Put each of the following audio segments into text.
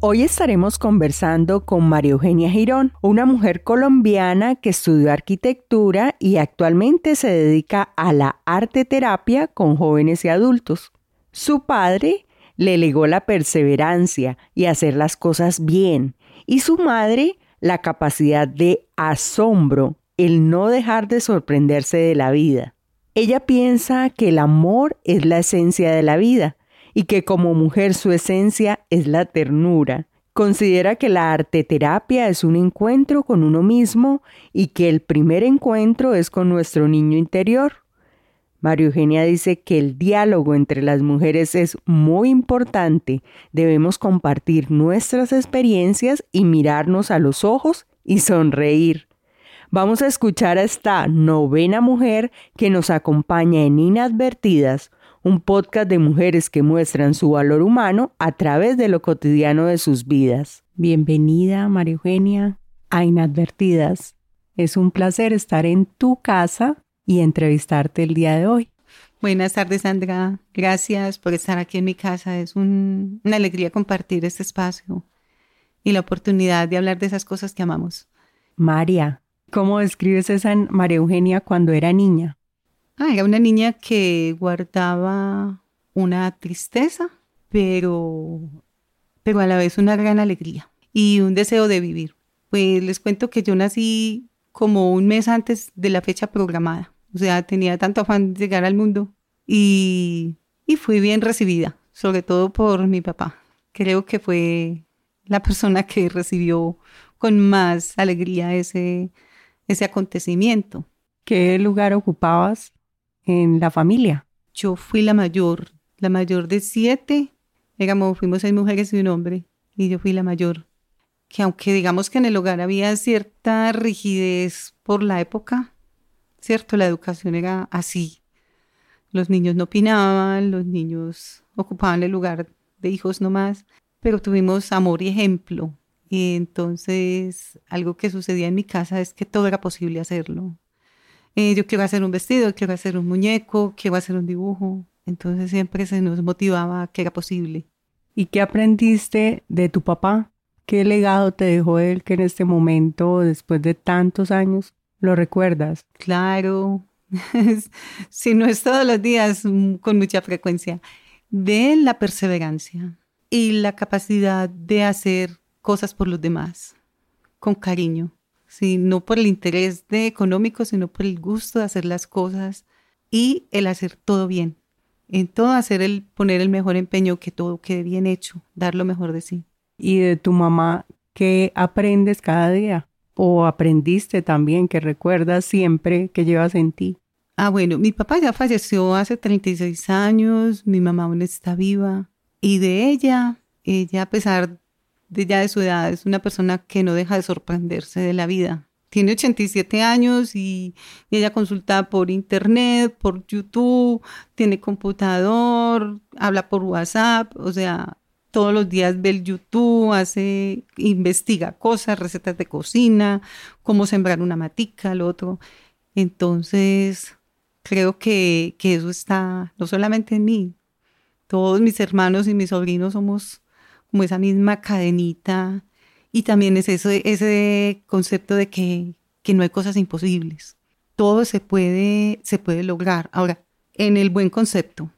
Hoy estaremos conversando con María Eugenia Girón, una mujer colombiana que estudió arquitectura y actualmente se dedica a la arte terapia con jóvenes y adultos. Su padre le legó la perseverancia y hacer las cosas bien, y su madre la capacidad de asombro, el no dejar de sorprenderse de la vida. Ella piensa que el amor es la esencia de la vida y que como mujer su esencia es la ternura. Considera que la arte terapia es un encuentro con uno mismo y que el primer encuentro es con nuestro niño interior. María Eugenia dice que el diálogo entre las mujeres es muy importante. Debemos compartir nuestras experiencias y mirarnos a los ojos y sonreír. Vamos a escuchar a esta novena mujer que nos acompaña en Inadvertidas, un podcast de mujeres que muestran su valor humano a través de lo cotidiano de sus vidas. Bienvenida, María Eugenia, a Inadvertidas. Es un placer estar en tu casa y entrevistarte el día de hoy. Buenas tardes, Sandra. Gracias por estar aquí en mi casa. Es una alegría compartir este espacio y la oportunidad de hablar de esas cosas que amamos. María, ¿cómo describes esa María Eugenia cuando era niña? Ah, era una niña que guardaba una tristeza, pero, pero a la vez una gran alegría y un deseo de vivir. Pues les cuento que yo nací como un mes antes de la fecha programada. O sea, tenía tanto afán de llegar al mundo y, y fui bien recibida, sobre todo por mi papá. Creo que fue la persona que recibió con más alegría ese, ese acontecimiento. ¿Qué lugar ocupabas en la familia? Yo fui la mayor, la mayor de siete. Éramos, fuimos seis mujeres y un hombre, y yo fui la mayor. Que aunque digamos que en el hogar había cierta rigidez por la época, ¿cierto? La educación era así. Los niños no opinaban, los niños ocupaban el lugar de hijos nomás, pero tuvimos amor y ejemplo. Y entonces algo que sucedía en mi casa es que todo era posible hacerlo. Eh, yo quiero hacer un vestido, quiero hacer un muñeco, quiero hacer un dibujo. Entonces siempre se nos motivaba que era posible. ¿Y qué aprendiste de tu papá? ¿Qué legado te dejó él que en este momento, después de tantos años, lo recuerdas? Claro, si no es todos los días, mm, con mucha frecuencia. De la perseverancia y la capacidad de hacer cosas por los demás, con cariño no por el interés de económico, sino por el gusto de hacer las cosas y el hacer todo bien. En todo hacer el poner el mejor empeño, que todo quede bien hecho, dar lo mejor de sí. ¿Y de tu mamá qué aprendes cada día? ¿O aprendiste también que recuerdas siempre que llevas en ti? Ah, bueno, mi papá ya falleció hace 36 años, mi mamá aún está viva y de ella, ella a pesar de ya de su edad, es una persona que no deja de sorprenderse de la vida. Tiene 87 años y, ella consulta por internet, por YouTube, tiene computador, habla por WhatsApp, o sea, todos los días ve el YouTube, hace, investiga cosas, recetas de cocina, cómo sembrar una matica, lo otro. Entonces, creo que, que eso está no solamente en mí, todos mis hermanos y mis sobrinos somos como esa misma cadenita. Y también es eso, ese concepto de que, que no hay cosas imposibles. Todo se puede, se puede lograr. Ahora, en el buen concepto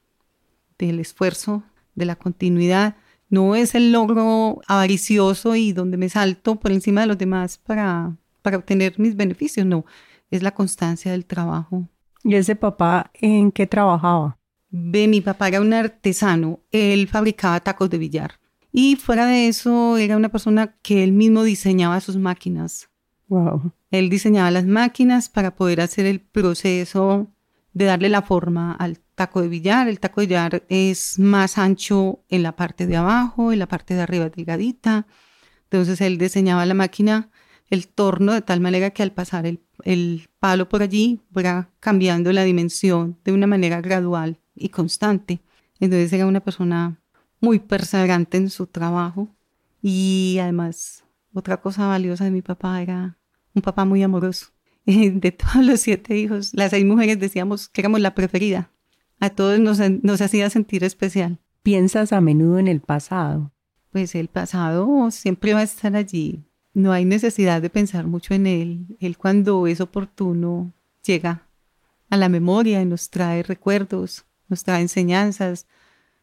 del esfuerzo, de la continuidad, no es el logro avaricioso y donde me salto por encima de los demás para, para obtener mis beneficios, no, es la constancia del trabajo. ¿Y ese papá en qué trabajaba? Ve, mi papá era un artesano, él fabricaba tacos de billar. Y fuera de eso, era una persona que él mismo diseñaba sus máquinas. Wow. Él diseñaba las máquinas para poder hacer el proceso de darle la forma al taco de billar. El taco de billar es más ancho en la parte de abajo, en la parte de arriba delgadita. Entonces él diseñaba la máquina, el torno, de tal manera que al pasar el, el palo por allí fuera cambiando la dimensión de una manera gradual y constante. Entonces era una persona muy perseverante en su trabajo y además otra cosa valiosa de mi papá era un papá muy amoroso. De todos los siete hijos, las seis mujeres decíamos que éramos la preferida. A todos nos, nos hacía sentir especial. ¿Piensas a menudo en el pasado? Pues el pasado siempre va a estar allí. No hay necesidad de pensar mucho en él. Él cuando es oportuno llega a la memoria y nos trae recuerdos, nos trae enseñanzas,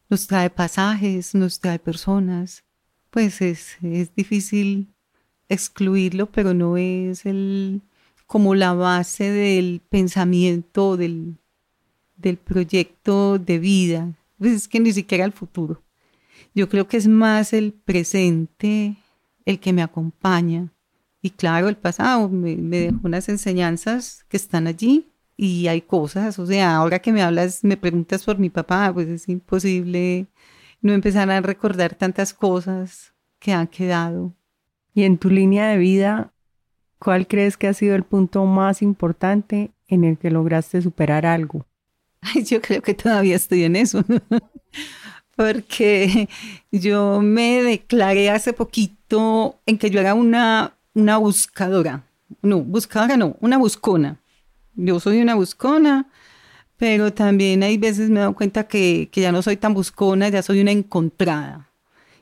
nos trae pasajes, nos trae personas. Pues es, es difícil excluirlo, pero no es el, como la base del pensamiento, del, del proyecto de vida. Pues es que ni siquiera el futuro. Yo creo que es más el presente el que me acompaña. Y claro, el pasado me, me dejó unas enseñanzas que están allí y hay cosas, o sea, ahora que me hablas, me preguntas por mi papá, pues es imposible no empezar a recordar tantas cosas que han quedado. Y en tu línea de vida, ¿cuál crees que ha sido el punto más importante en el que lograste superar algo? yo creo que todavía estoy en eso. Porque yo me declaré hace poquito en que yo era una, una buscadora. No, buscadora no, una buscona. Yo soy una buscona, pero también hay veces me he dado cuenta que, que ya no soy tan buscona, ya soy una encontrada.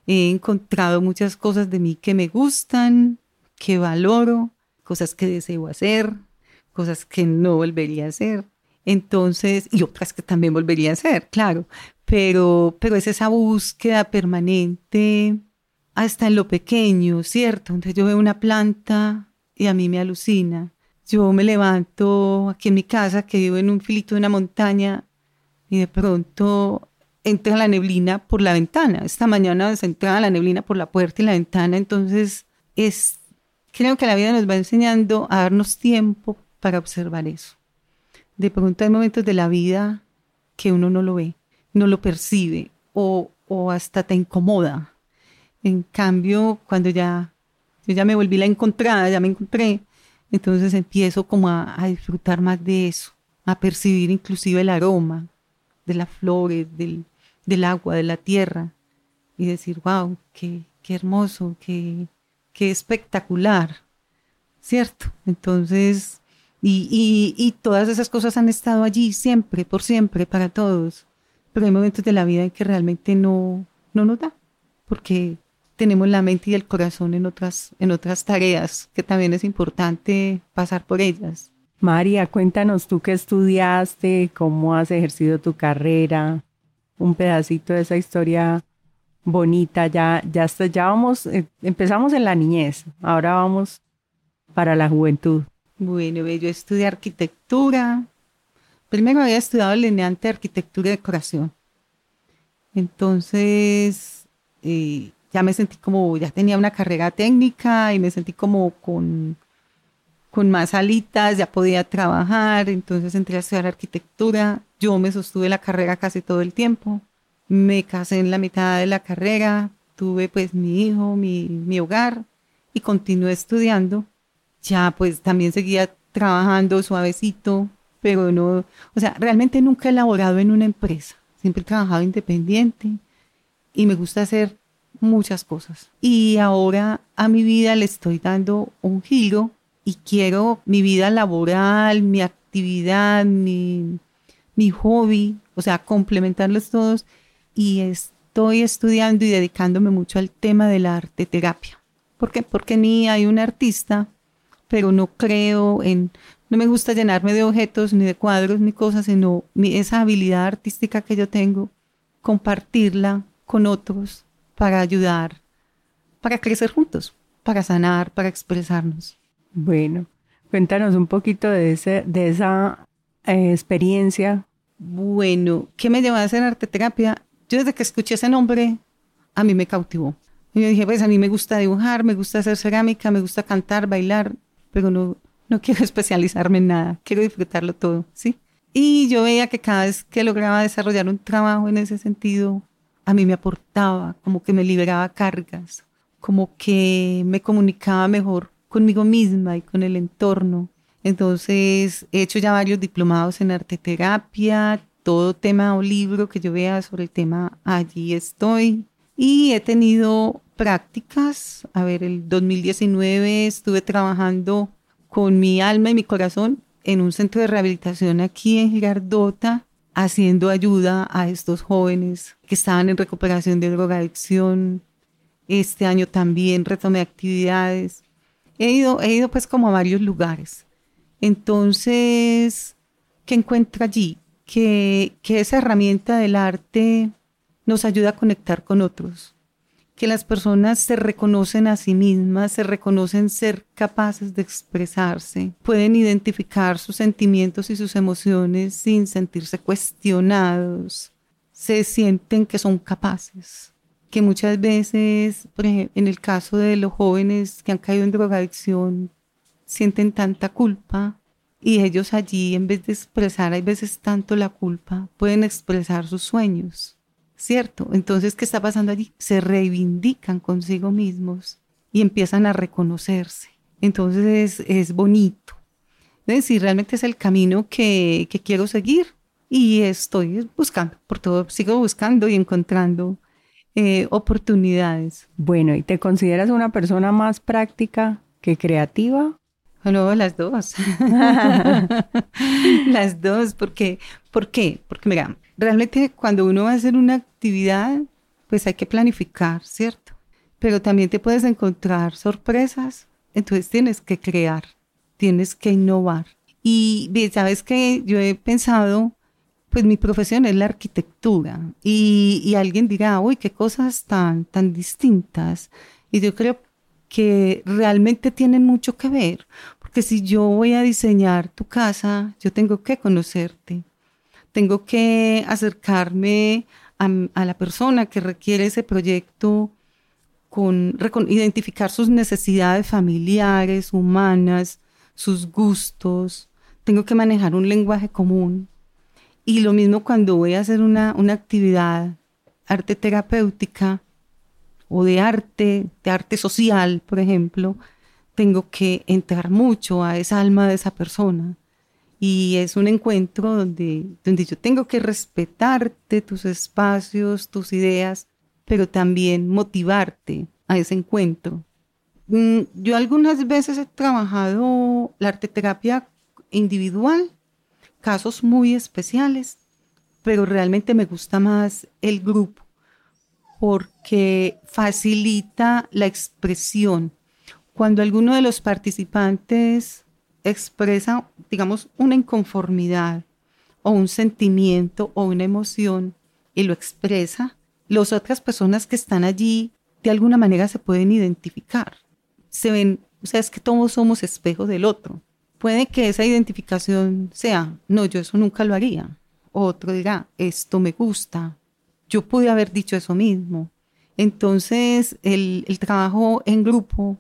He encontrado muchas cosas de mí que me gustan, que valoro, cosas que deseo hacer, cosas que no volvería a hacer. Entonces, y otras que también volvería a hacer, claro. Pero, pero es esa búsqueda permanente hasta en lo pequeño, ¿cierto? Entonces yo veo una planta y a mí me alucina. Yo me levanto aquí en mi casa, que vivo en un filito de una montaña, y de pronto entra la neblina por la ventana. Esta mañana se entraba la neblina por la puerta y la ventana, entonces es, creo que la vida nos va enseñando a darnos tiempo para observar eso. De pronto hay momentos de la vida que uno no lo ve, no lo percibe o, o hasta te incomoda. En cambio, cuando ya, yo ya me volví la encontrada, ya me encontré, entonces empiezo como a, a disfrutar más de eso, a percibir inclusive el aroma de las flores, del, del agua, de la tierra, y decir, wow, qué, qué hermoso, qué, qué espectacular, ¿cierto? Entonces, y, y, y, todas esas cosas han estado allí siempre, por siempre, para todos. Pero hay momentos de la vida en que realmente no, no nos da, porque tenemos la mente y el corazón en otras, en otras tareas, que también es importante pasar por ellas. María, cuéntanos tú qué estudiaste, cómo has ejercido tu carrera, un pedacito de esa historia bonita. Ya, ya, ya vamos, eh, empezamos en la niñez, ahora vamos para la juventud. Bueno, yo estudié arquitectura. Primero había estudiado lineante arquitectura y decoración. Entonces, eh, ya me sentí como, ya tenía una carrera técnica y me sentí como con, con más alitas, ya podía trabajar. Entonces entré a estudiar arquitectura yo me sostuve la carrera casi todo el tiempo. Me casé en la mitad de la carrera, tuve pues mi hijo, mi, mi hogar y continué estudiando. Ya pues también seguía trabajando suavecito, pero no, o sea, realmente nunca he laborado en una empresa. Siempre he trabajado independiente y me gusta hacer muchas cosas. Y ahora a mi vida le estoy dando un giro y quiero mi vida laboral, mi actividad, mi, mi hobby, o sea, complementarlos todos y estoy estudiando y dedicándome mucho al tema de la arte terapia. ¿Por qué? Porque ni hay un artista, pero no creo en, no me gusta llenarme de objetos, ni de cuadros, ni cosas, sino esa habilidad artística que yo tengo, compartirla con otros para ayudar, para crecer juntos, para sanar, para expresarnos. Bueno, cuéntanos un poquito de, ese, de esa eh, experiencia? Bueno, ¿qué me llevó a hacer arte terapia? Yo desde que escuché ese nombre, a mí me cautivó. Y yo dije, pues a mí me gusta dibujar, me gusta hacer cerámica, me gusta cantar, bailar, pero no, no quiero especializarme en nada, quiero disfrutarlo todo, ¿sí? Y yo veía que cada vez que lograba desarrollar un trabajo en ese sentido, a mí me aportaba, como que me liberaba cargas, como que me comunicaba mejor conmigo misma y con el entorno. Entonces, he hecho ya varios diplomados en arte terapia, todo tema o libro que yo vea sobre el tema, allí estoy. Y he tenido prácticas. A ver, el 2019 estuve trabajando con mi alma y mi corazón en un centro de rehabilitación aquí en Girardota, haciendo ayuda a estos jóvenes que estaban en recuperación de drogadicción. Este año también retomé actividades. He ido, he ido pues como a varios lugares. Entonces, ¿qué encuentro allí? Que, que esa herramienta del arte nos ayuda a conectar con otros, que las personas se reconocen a sí mismas, se reconocen ser capaces de expresarse, pueden identificar sus sentimientos y sus emociones sin sentirse cuestionados, se sienten que son capaces, que muchas veces, por ejemplo, en el caso de los jóvenes que han caído en drogadicción, sienten tanta culpa y ellos allí, en vez de expresar, hay veces tanto la culpa, pueden expresar sus sueños, ¿cierto? Entonces, ¿qué está pasando allí? Se reivindican consigo mismos y empiezan a reconocerse. Entonces, es, bonito. Es decir, realmente es el camino que, que quiero seguir y estoy buscando, por todo, sigo buscando y encontrando eh, oportunidades. Bueno, ¿y te consideras una persona más práctica que creativa? No, las dos. las dos, porque, ¿por qué? Porque mira, realmente cuando uno va a hacer una actividad, pues hay que planificar, ¿cierto? Pero también te puedes encontrar sorpresas, entonces tienes que crear, tienes que innovar. Y sabes que yo he pensado, pues mi profesión es la arquitectura y, alguien dirá, uy, qué cosas tan, tan distintas. Y yo creo que realmente tienen mucho que ver, porque si yo voy a diseñar tu casa, yo tengo que conocerte, tengo que acercarme a, la persona que requiere ese proyecto con, identificar sus necesidades familiares, humanas, sus gustos, tengo que manejar un lenguaje común. Y lo mismo cuando voy a hacer una, una actividad arte terapéutica, o de arte, de arte social, por ejemplo, tengo que entrar mucho a esa alma de esa persona. Y es un encuentro donde, donde yo tengo que respetarte, tus espacios, tus ideas, pero también motivarte a ese encuentro. Mm, yo algunas veces he trabajado la arteterapia individual, casos muy especiales, pero realmente me gusta más el grupo porque facilita la expresión. Cuando alguno de los participantes expresa, digamos, una inconformidad o un sentimiento o una emoción y lo expresa, las otras personas que están allí de alguna manera se pueden identificar. Se ven, o sea, es que todos somos espejos del otro. Puede que esa identificación sea, no, yo eso nunca lo haría. Otro dirá, esto me gusta, yo pude haber dicho eso mismo. Entonces, el, trabajo en grupo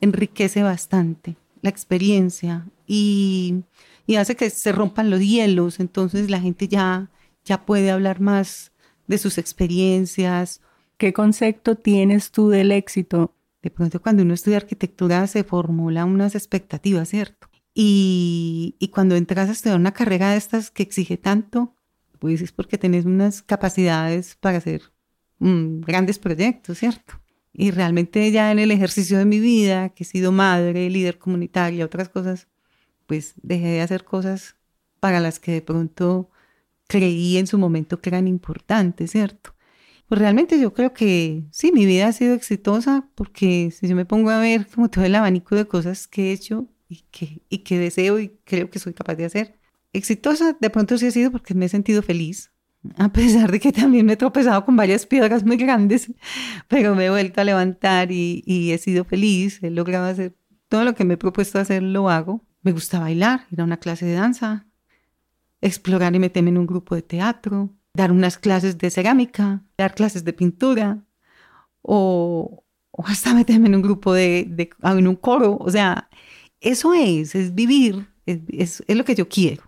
enriquece bastante la experiencia y, hace que se rompan los hielos. Entonces, la gente ya, ya puede hablar más de sus experiencias. ¿Qué concepto tienes tú del éxito? De pronto, cuando uno estudia arquitectura, se formula unas expectativas, ¿cierto? Y, y cuando entras a estudiar una carrera de estas que exige tanto, pues es porque tenés unas capacidades para hacer mm, grandes proyectos, ¿cierto? Y realmente ya en el ejercicio de mi vida, que he sido madre, líder comunitaria, otras cosas, pues dejé de hacer cosas para las que de pronto creí en su momento que eran importantes, ¿cierto? Pues realmente yo creo que sí, mi vida ha sido exitosa porque si yo me pongo a ver como todo el abanico de cosas que he hecho y que, y que deseo y creo que soy capaz de hacer, exitosa de pronto sí he sido porque me he sentido feliz, a pesar de que también me he tropezado con varias piedras muy grandes, pero me he vuelto a levantar y, he sido feliz, he logrado hacer todo lo que me he propuesto hacer, lo hago. Me gusta bailar, ir a una clase de danza, explorar y meterme en un grupo de teatro, dar unas clases de cerámica, dar clases de pintura o, hasta meterme en un grupo de, de, en un coro. O sea, eso es, es vivir, es, es lo que yo quiero.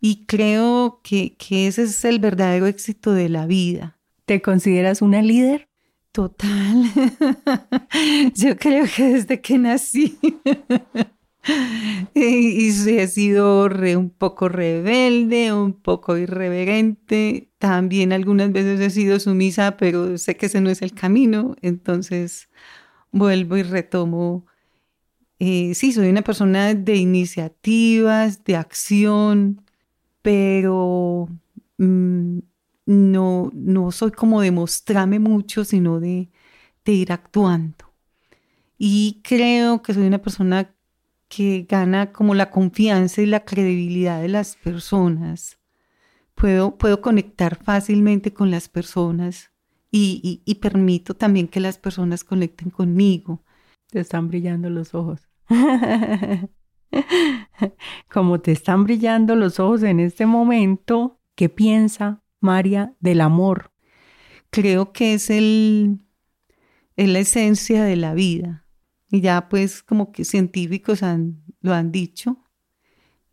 Y creo que, que ese es el verdadero éxito de la vida. ¿Te consideras una líder? Total. Yo creo que desde que nací y, he sido un poco rebelde, un poco irreverente. También algunas veces he sido sumisa, pero sé que ese no es el camino. Entonces vuelvo y retomo. Eh, sí, soy una persona de iniciativas, de acción, pero mm, no, no soy como de mostrarme mucho, sino de, de ir actuando. Y creo que soy una persona que gana como la confianza y la credibilidad de las personas. Puedo, puedo conectar fácilmente con las personas y, y, permito también que las personas conecten conmigo. Te están brillando los ojos. Como te están brillando los ojos en este momento, ¿qué piensa María del amor? Creo que es el es la esencia de la vida y ya pues como que científicos han, lo han dicho,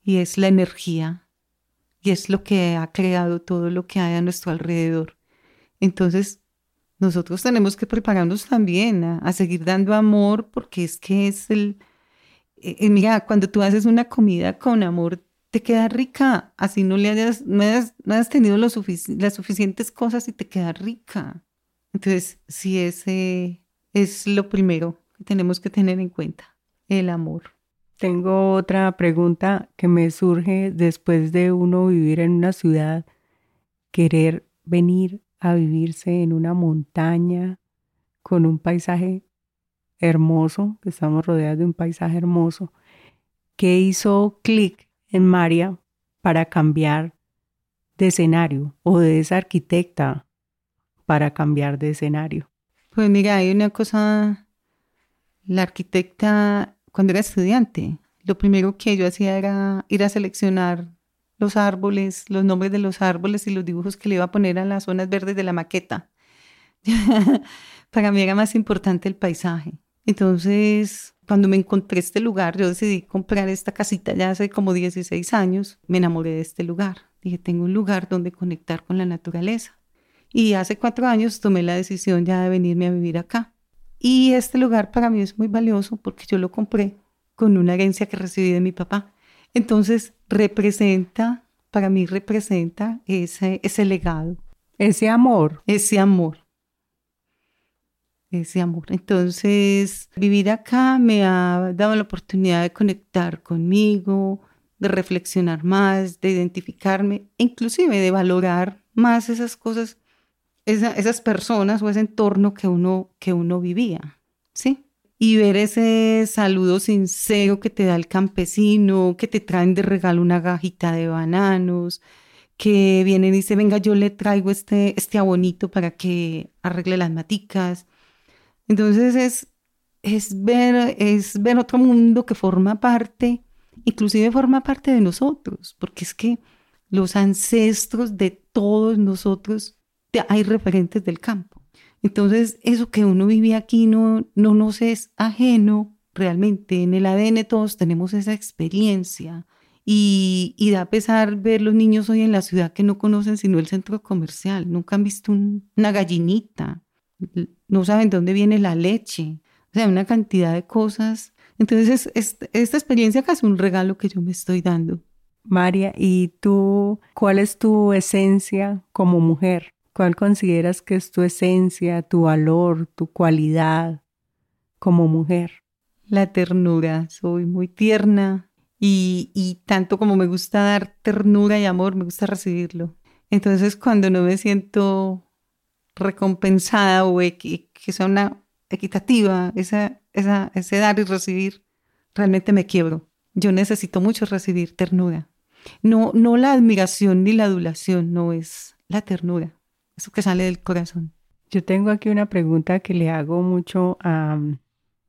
y es la energía, y es lo que ha creado todo lo que hay a nuestro alrededor. Entonces, nosotros tenemos que prepararnos también a, seguir dando amor, porque es que es el... Mira, cuando tú haces una comida con amor, te queda rica, así no le hayas, no hayas, tenido lo las suficientes cosas y te queda rica. Entonces, sí, ese es lo primero tenemos que tener en cuenta, el amor. Tengo otra pregunta que me surge después de uno vivir en una ciudad, querer venir a vivirse en una montaña con un paisaje hermoso, que estamos rodeados de un paisaje hermoso. ¿Qué hizo clic en María para cambiar de escenario o de esa arquitecta para cambiar de escenario? Pues mira, hay una cosa la arquitecta, cuando era estudiante, lo primero que yo hacía era ir a seleccionar los árboles, los nombres de los árboles y los dibujos que le iba a poner a las zonas verdes de la maqueta. Para mí era más importante el paisaje. Entonces, cuando me encontré este lugar, yo decidí comprar esta casita ya hace como 16 años. Me enamoré de este lugar. Dije, tengo un lugar donde conectar con la naturaleza. Y hace cuatro años tomé la decisión ya de venirme a vivir acá. Y este lugar para mí es muy valioso porque yo lo compré con una herencia que recibí de mi papá. Entonces representa, para mí representa ese, ese legado. Ese amor. Ese amor. Ese amor. Entonces, vivir acá me ha dado la oportunidad de conectar conmigo, de reflexionar más, de identificarme, inclusive de valorar más esas cosas esas personas o ese entorno que uno, que uno vivía, ¿sí? Y ver ese saludo sincero que te da el campesino, que te traen de regalo una gajita de bananos, que vienen y dicen, venga, yo le traigo este, este abonito para que arregle las maticas. Entonces es, es, ver, es ver otro mundo que forma parte, inclusive forma parte de nosotros, porque es que los ancestros de todos nosotros hay referentes del campo. Entonces, eso que uno vive aquí no, no nos es ajeno realmente. En el ADN todos tenemos esa experiencia. Y, y, da pesar ver los niños hoy en la ciudad que no conocen sino el centro comercial, nunca han visto una gallinita, no saben dónde viene la leche, o sea, una cantidad de cosas. Entonces, esta experiencia es un regalo que yo me estoy dando. María, ¿y tú cuál es tu esencia como mujer? ¿Cuál consideras que es tu esencia, tu valor, tu cualidad como mujer? La ternura. Soy muy tierna y, tanto como me gusta dar ternura y amor, me gusta recibirlo. Entonces cuando no me siento recompensada o que, sea una equitativa, esa, esa, ese dar y recibir, realmente me quiebro. Yo necesito mucho recibir ternura. No, no la admiración ni la adulación, no es la ternura eso que sale del corazón. Yo tengo aquí una pregunta que le hago mucho a,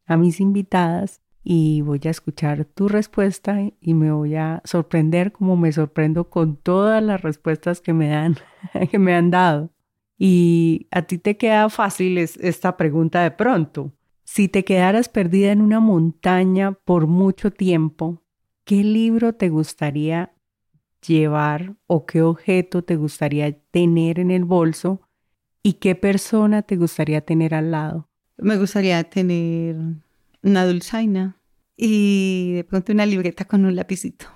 a mis invitadas y voy a escuchar tu respuesta y me voy a sorprender como me sorprendo con todas las respuestas que me dan, que me han dado. Y a ti te queda fácil esta pregunta de pronto. Si te quedaras perdida en una montaña por mucho tiempo, ¿qué libro te gustaría llevar o qué objeto te gustaría tener en el bolso y qué persona te gustaría tener al lado? Me gustaría tener una dulzaina y de pronto una libreta con un lapicito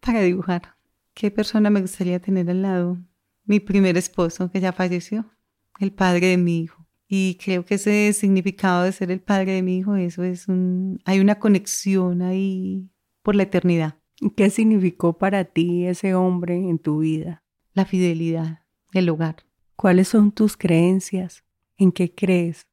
para dibujar. ¿Qué persona me gustaría tener al lado? Mi primer esposo, que ya falleció, el padre de mi hijo. Y creo que ese significado de ser el padre de mi hijo, eso es un... Hay una conexión ahí por la eternidad. ¿Qué significó para ti ese hombre en tu vida? La fidelidad, el hogar. ¿Cuáles son tus creencias? ¿En qué crees?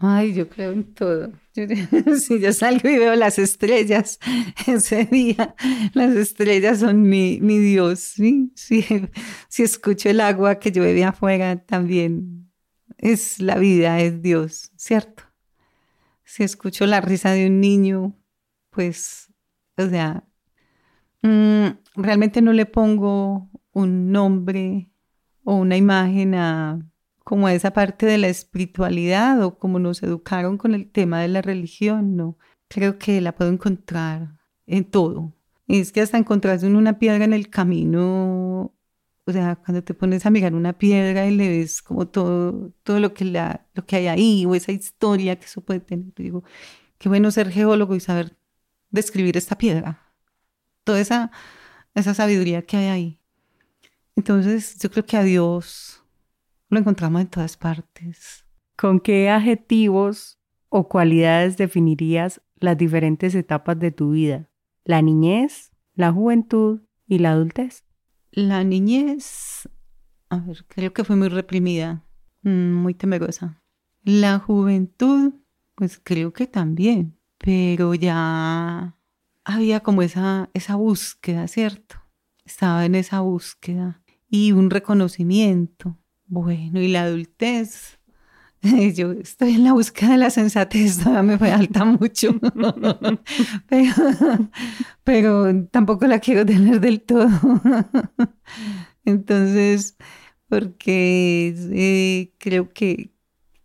Ay, yo creo en todo. si yo salgo y veo las estrellas ese día, las estrellas son mi, mi Dios. ¿sí? Si, si escucho el agua que llueve afuera, también es la vida, es Dios, ¿cierto? Si escucho la risa de un niño, pues, o sea, mm, realmente no le pongo un nombre o una imagen a como a esa parte de la espiritualidad o como nos educaron con el tema de la religión, no. Creo que la puedo encontrar en todo. Es que hasta encontrarse una piedra en el camino, o sea, cuando te pones a mirar una piedra y le ves como todo, todo lo, que la, lo que hay ahí o esa historia que eso puede tener, digo, qué bueno ser geólogo y saber describir esta piedra. Toda esa, esa sabiduría que hay ahí. Entonces, yo creo que a Dios lo encontramos en todas partes. ¿Con qué adjetivos o cualidades definirías las diferentes etapas de tu vida? La niñez, la juventud y la adultez. La niñez, a ver, creo que fue muy reprimida, mm, muy temerosa. La juventud, pues creo que también, pero ya había como esa, esa búsqueda, ¿cierto? Estaba en esa búsqueda y un reconocimiento bueno, y la adultez. Yo estoy en la búsqueda de la sensatez, todavía me falta mucho, pero, tampoco la quiero tener del todo. Entonces, porque eh, creo que,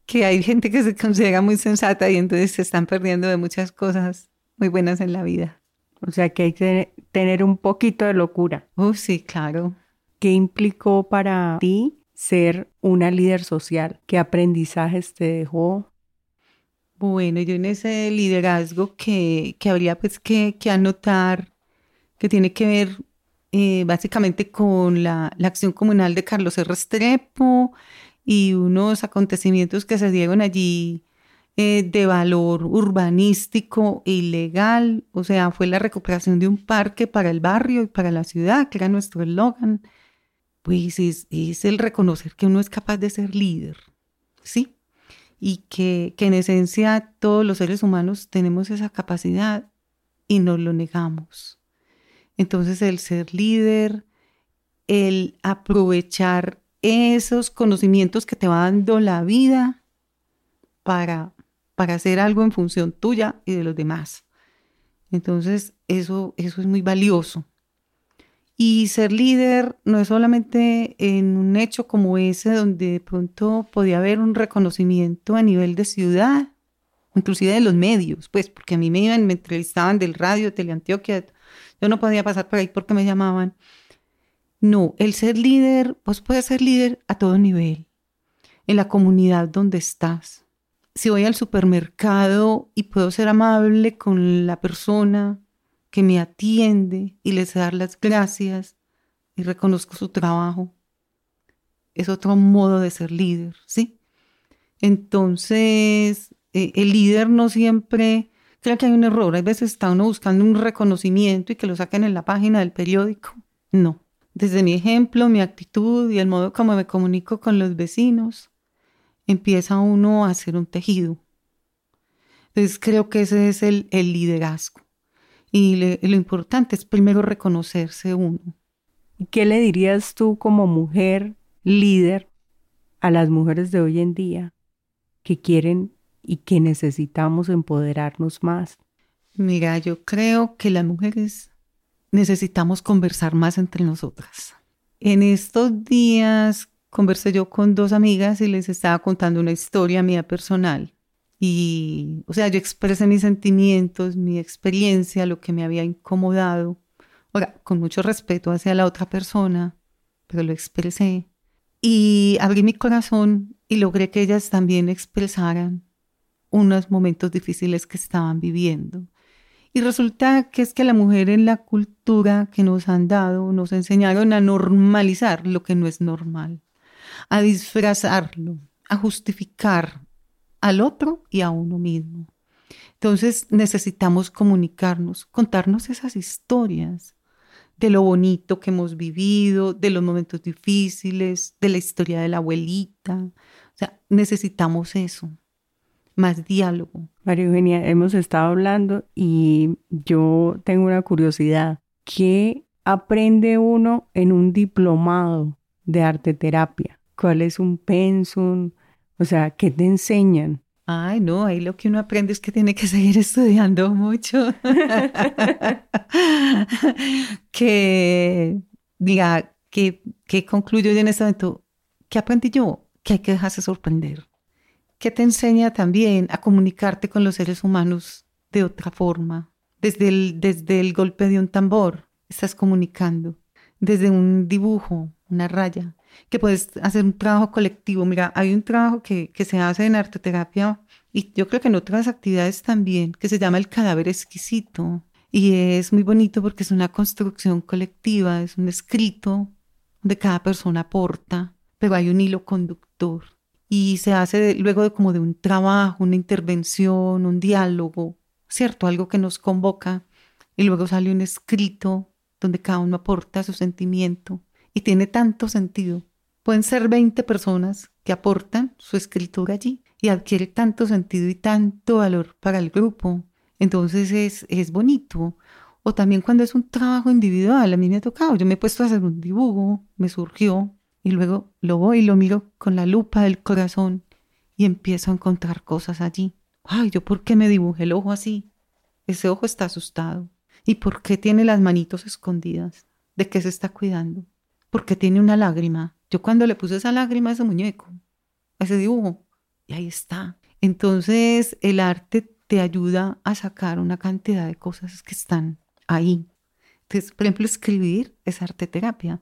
que hay gente que se considera muy sensata y entonces se están perdiendo de muchas cosas muy buenas en la vida. O sea que hay que tener un poquito de locura. Oh, sí, claro. ¿Qué implicó para ti ser una líder social? ¿Qué aprendizajes te dejó? Bueno, yo en ese liderazgo que, que habría pues que, que, anotar, que tiene que ver eh, básicamente con la, la, acción comunal de Carlos R. Restrepo y unos acontecimientos que se dieron allí eh, de valor urbanístico e ilegal, o sea, fue la recuperación de un parque para el barrio y para la ciudad, que era nuestro eslogan pues es, el reconocer que uno es capaz de ser líder, ¿sí? Y que, que en esencia todos los seres humanos tenemos esa capacidad y nos lo negamos. Entonces el ser líder, el aprovechar esos conocimientos que te va dando la vida para, para hacer algo en función tuya y de los demás. Entonces eso, eso es muy valioso. Y ser líder no es solamente en un hecho como ese donde de pronto podía haber un reconocimiento a nivel de ciudad, inclusive de los medios, pues porque a mí me iban, me entrevistaban del radio, Teleantioquia, yo no podía pasar por ahí porque me llamaban. No, el ser líder, vos puedes ser líder a todo nivel, en la comunidad donde estás. Si voy al supermercado y puedo ser amable con la persona, que me atiende y les dar las gracias y reconozco su trabajo. Es otro modo de ser líder, ¿sí? Entonces, eh, el líder no siempre, creo que hay un error, hay veces está uno buscando un reconocimiento y que lo saquen en la página del periódico. No, desde mi ejemplo, mi actitud y el modo como me comunico con los vecinos, empieza uno a hacer un tejido. Entonces creo que ese es el, el liderazgo. Y lo importante es primero reconocerse uno. ¿Qué le dirías tú como mujer líder a las mujeres de hoy en día que quieren y que necesitamos empoderarnos más? Mira, yo creo que las mujeres necesitamos conversar más entre nosotras. En estos días conversé yo con dos amigas y les estaba contando una historia mía personal. Y, o sea, yo expresé mis sentimientos, mi experiencia, lo que me había incomodado Ahora, con mucho respeto hacia la otra persona, pero lo expresé. Y abrí mi corazón y logré que ellas también expresaran unos momentos difíciles que estaban viviendo. Y resulta que es que la mujer en la cultura que nos han dado, nos enseñaron a normalizar lo que no es normal, a disfrazarlo, a justificar al otro y a uno mismo. Entonces necesitamos comunicarnos, contarnos esas historias de lo bonito que hemos vivido, de los momentos difíciles, de la historia de la abuelita. O sea, necesitamos eso, más diálogo. María Eugenia, hemos estado hablando y yo tengo una curiosidad. ¿Qué aprende uno en un diplomado de arte terapia? ¿Cuál es un pensum? O sea, ¿qué te enseñan? Ay, no, ahí lo que uno aprende es que tiene que seguir estudiando mucho. que, diga, que, que concluyo yo en este momento, ¿qué aprendí yo? Que hay que dejarse sorprender. Que te enseña también a comunicarte con los seres humanos de otra forma. Desde el, desde el golpe de un tambor estás comunicando. Desde un dibujo, una raya, que puedes hacer un trabajo colectivo. Mira, hay un trabajo que, que se hace en arteterapia y yo creo que en otras actividades también, que se llama el cadáver exquisito. Y es muy bonito porque es una construcción colectiva, es un escrito donde cada persona aporta, pero hay un hilo conductor. Y se hace luego de como de un trabajo, una intervención, un diálogo, ¿cierto? Algo que nos convoca. Y luego sale un escrito donde cada uno aporta su sentimiento y tiene tanto sentido. Pueden ser 20 personas que aportan su escritura allí y adquiere tanto sentido y tanto valor para el grupo. Entonces es, es bonito. O también cuando es un trabajo individual, a mí me ha tocado, yo me he puesto a hacer un dibujo, me surgió y luego lo voy y lo miro con la lupa del corazón y empiezo a encontrar cosas allí. Ay, yo por qué me dibujé el ojo así? Ese ojo está asustado. ¿Y por qué tiene las manitos escondidas? ¿De qué se está cuidando? Porque tiene una lágrima. Yo cuando le puse esa lágrima a ese muñeco, a ese dibujo, y ahí está. Entonces el arte te ayuda a sacar una cantidad de cosas que están ahí. Entonces, por ejemplo, escribir es arte terapia.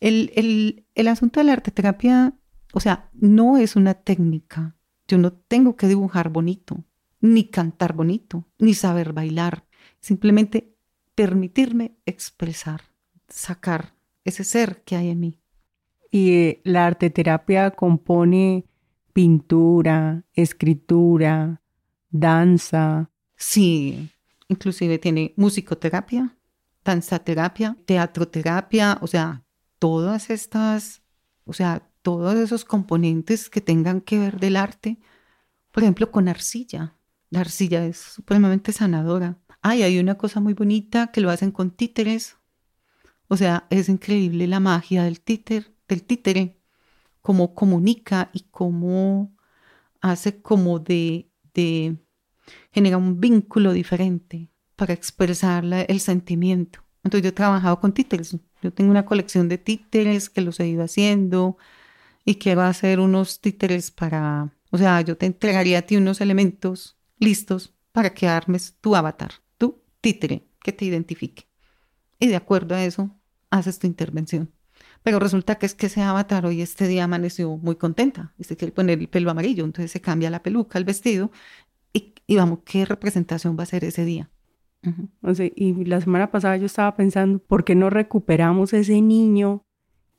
El, el, el asunto de la arte terapia, o sea, no es una técnica. Yo no tengo que dibujar bonito, ni cantar bonito, ni saber bailar. Simplemente permitirme expresar, sacar ese ser que hay en mí. Y eh, la arteterapia compone pintura, escritura, danza. Sí, inclusive tiene musicoterapia, danzaterapia, teatroterapia, o sea, todas estas, o sea, todos esos componentes que tengan que ver del arte. Por ejemplo, con arcilla. La arcilla es supremamente sanadora. Ay, hay una cosa muy bonita que lo hacen con títeres. O sea, es increíble la magia del títer, del títere, cómo comunica y cómo hace como de, de genera un vínculo diferente para expresar el sentimiento. Entonces yo he trabajado con títeres. Yo tengo una colección de títeres que los he ido haciendo y quiero hacer unos títeres para, o sea, yo te entregaría a ti unos elementos listos para que armes tu avatar, tu títere que te identifique. Y de acuerdo a eso, haces tu intervención. Pero resulta que es que ese avatar hoy este día amaneció muy contenta y se quiere poner el pelo amarillo, entonces se cambia la peluca, el vestido y, vamos, ¿qué representación va a ser ese día? y la semana pasada yo estaba pensando, ¿por qué no recuperamos ese niño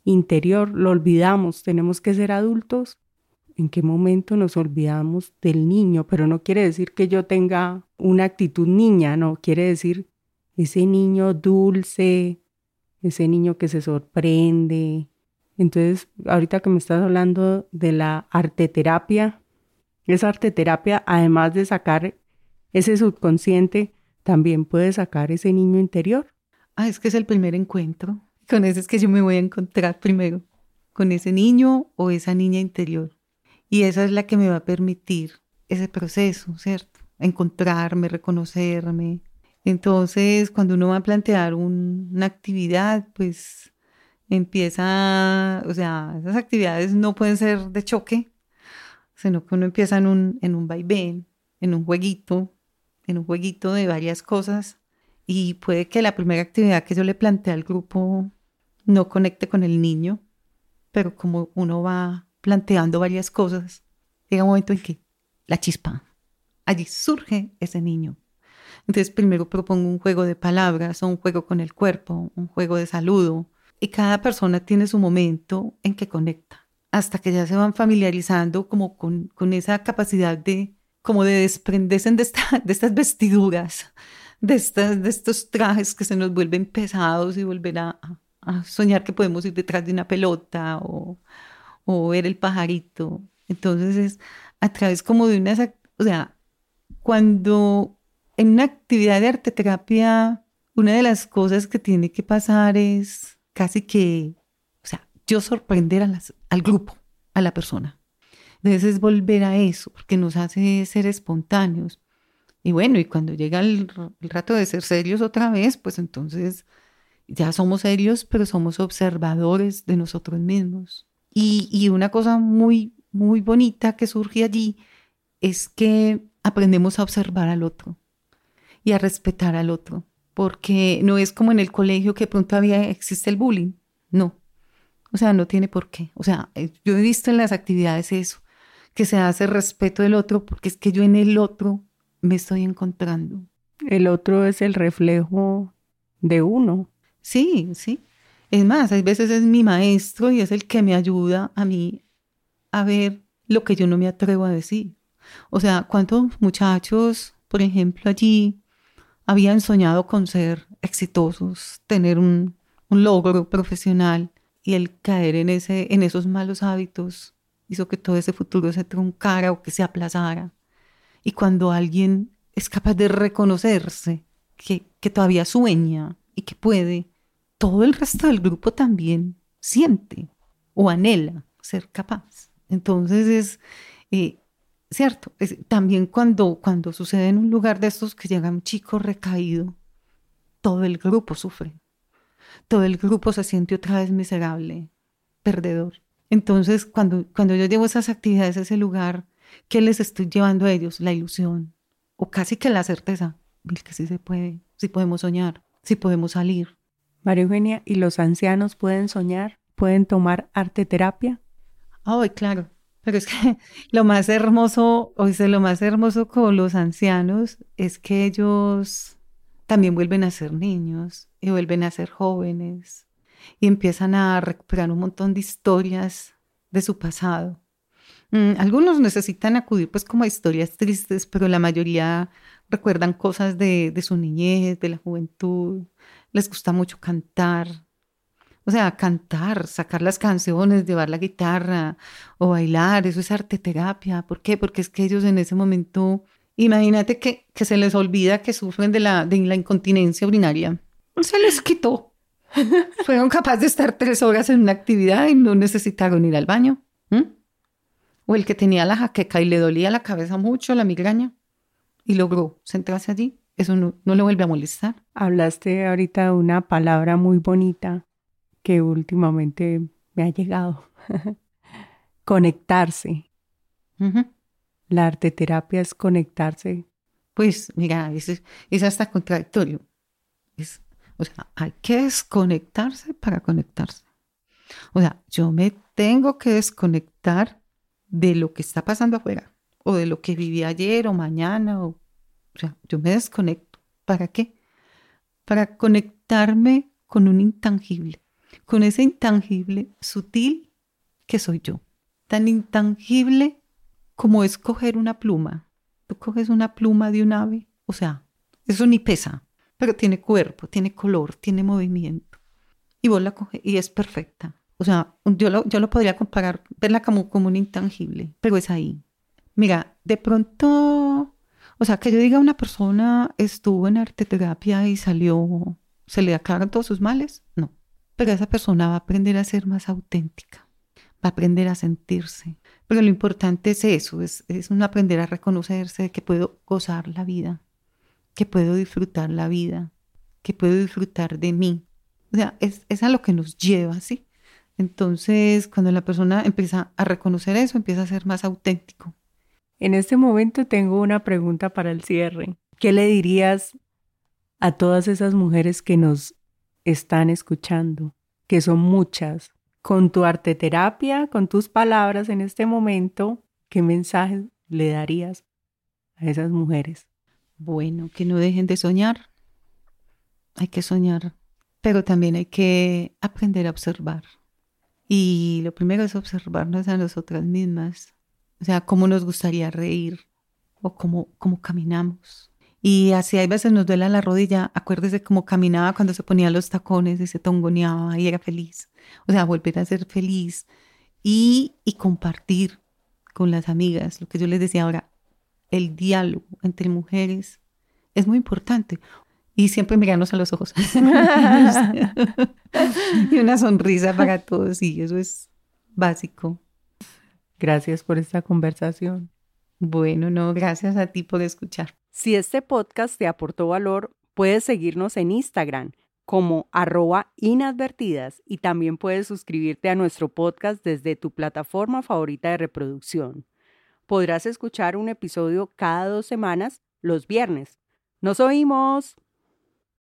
interior? Lo olvidamos, tenemos que ser adultos. ¿En qué momento nos olvidamos del niño? Pero no quiere decir que yo tenga una actitud niña, no, quiere decir ese niño dulce, ese niño que se sorprende. Entonces, ahorita que me estás hablando de la arteterapia, esa arteterapia, además de sacar ese subconsciente, también puede sacar ese niño interior. Ah, es que es el primer encuentro. Con ese es que yo me voy a encontrar primero, con ese niño o esa niña interior. Y esa es la que me va a permitir ese proceso, ¿cierto? Encontrarme, reconocerme, entonces, cuando uno va a plantear una actividad, pues empieza, o sea, esas actividades no pueden ser de choque, sino que uno empieza en un, en un vaivén, en un jueguito, en un jueguito de varias cosas, y puede que la primera actividad que yo le planteé al grupo no conecte con el niño, pero como uno va planteando varias cosas, llega un momento en que la chispa, allí surge ese niño. Entonces primero propongo un juego de palabras o un juego con el cuerpo, un juego de saludo, y cada persona tiene su momento en que conecta, hasta que ya se van familiarizando como con, con esa capacidad de como de desprenderse de, de estas vestiduras, de, estas, de estos trajes que se nos vuelven pesados y volver a, a soñar que podemos ir detrás de una pelota o, o ver el pajarito. Entonces es a través como de una, o sea, cuando en una actividad de arte terapia, una de las cosas que tiene que pasar es casi que, o sea, yo sorprender a las, al grupo, a la persona. Entonces es volver a eso, porque nos hace ser espontáneos. Y bueno, y cuando llega el, el, rato de ser serios otra vez, pues entonces ya somos serios, pero somos observadores de nosotros mismos. Y, y una cosa muy, muy bonita que surge allí es que aprendemos a observar al otro y a respetar al otro, porque no es como en el colegio que pronto había, existe el bullying, no. O sea, no tiene por qué. O sea, eh, yo he visto en las actividades eso, que se hace respeto del otro, porque es que yo en el otro me estoy encontrando. El otro es el reflejo de uno. Sí, sí. Es más, hay veces es mi maestro y es el que me ayuda a mí a ver lo que yo no me atrevo a decir. O sea, ¿cuántos muchachos, por ejemplo, allí habían soñado con ser exitosos, tener un, un logro profesional y el caer en, ese, en esos malos hábitos hizo que todo ese futuro se truncara o que se aplazara? Y cuando alguien es capaz de reconocerse que, que todavía sueña y que puede, todo el resto del grupo también siente o anhela ser capaz. Entonces es eh, cierto, también cuando, cuando sucede en un lugar de estos que llega un chico recaído, todo el grupo sufre. Todo el grupo se siente otra vez miserable, perdedor. Entonces, cuando, cuando yo llevo esas actividades a ese lugar, ¿qué les estoy llevando a ellos? La ilusión o casi que la certeza que sí se puede, sí podemos soñar, sí podemos salir. María Eugenia, ¿y los ancianos pueden soñar? ¿Pueden tomar arte terapia? Ay, claro. Pero es que lo más hermoso, o sea, lo más hermoso con los ancianos es que ellos también vuelven a ser niños y vuelven a ser jóvenes y empiezan a recuperar un montón de historias de su pasado. Mm, algunos necesitan acudir pues como a historias tristes, pero la mayoría recuerdan cosas de, de su niñez, de la juventud, les gusta mucho cantar, o sea, cantar, sacar las canciones, llevar la guitarra o bailar, eso es arte terapia. ¿Por qué? Porque es que ellos en ese momento, imagínate que, que se les olvida que sufren de la, de la incontinencia urinaria. Se les quitó. Fueron capaces de estar tres horas en una actividad y no necesitaron ir al baño. O el que tenía la jaqueca y le dolía la cabeza mucho, la migraña, y logró sentarse allí. Eso no, no le vuelve a molestar. Hablaste ahorita de una palabra muy bonita que últimamente me ha llegado. conectarse. La arte terapia es conectarse. Pues mira, es, es hasta contradictorio. Es, o sea, hay que desconectarse para conectarse. O sea, yo me tengo que desconectar de lo que está pasando afuera o de lo que viví ayer o mañana. O, o sea, yo me desconecto. ¿Para qué? Para conectarme con un intangible con ese intangible sutil que soy yo. Tan intangible como es coger una pluma. Tú coges una pluma de un ave, o sea, eso ni pesa, pero tiene cuerpo, tiene color, tiene movimiento. Y vos la coges y es perfecta. O sea, yo lo, yo lo podría comparar, verla como, como un intangible, pero es ahí. Mira, de pronto, o sea, que yo diga una persona estuvo en arte terapia y salió, se le aclaran todos sus males, no pero esa persona va a aprender a ser más auténtica, va a aprender a sentirse. Pero lo importante es eso, es, es un aprender a reconocerse que puedo gozar la vida, que puedo disfrutar la vida, que puedo disfrutar de mí. O sea, es, es a lo que nos lleva, ¿sí? Entonces, cuando la persona empieza a reconocer eso, empieza a ser más auténtico. En este momento tengo una pregunta para el cierre. ¿Qué le dirías a todas esas mujeres que nos están escuchando, que son muchas, con tu arte terapia, con tus palabras en este momento, ¿qué mensaje le darías a esas mujeres? Bueno, que no dejen de soñar. Hay que soñar, pero también hay que aprender a observar. Y lo primero es observarnos a nosotras mismas, o sea, cómo nos gustaría reír o cómo, cómo caminamos. Y así hay veces nos duele la rodilla, acuérdese cómo caminaba cuando se ponía los tacones y se tongoneaba y era feliz. O sea, volver a ser feliz y, y compartir con las amigas, lo que yo les decía ahora, el diálogo entre mujeres es muy importante. Y siempre mirarnos a los ojos. y una sonrisa para todos, y eso es básico. Gracias por esta conversación. Bueno, no, gracias a ti por escuchar. Si este podcast te aportó valor, puedes seguirnos en Instagram como arroba inadvertidas y también puedes suscribirte a nuestro podcast desde tu plataforma favorita de reproducción. Podrás escuchar un episodio cada dos semanas los viernes. ¡Nos oímos!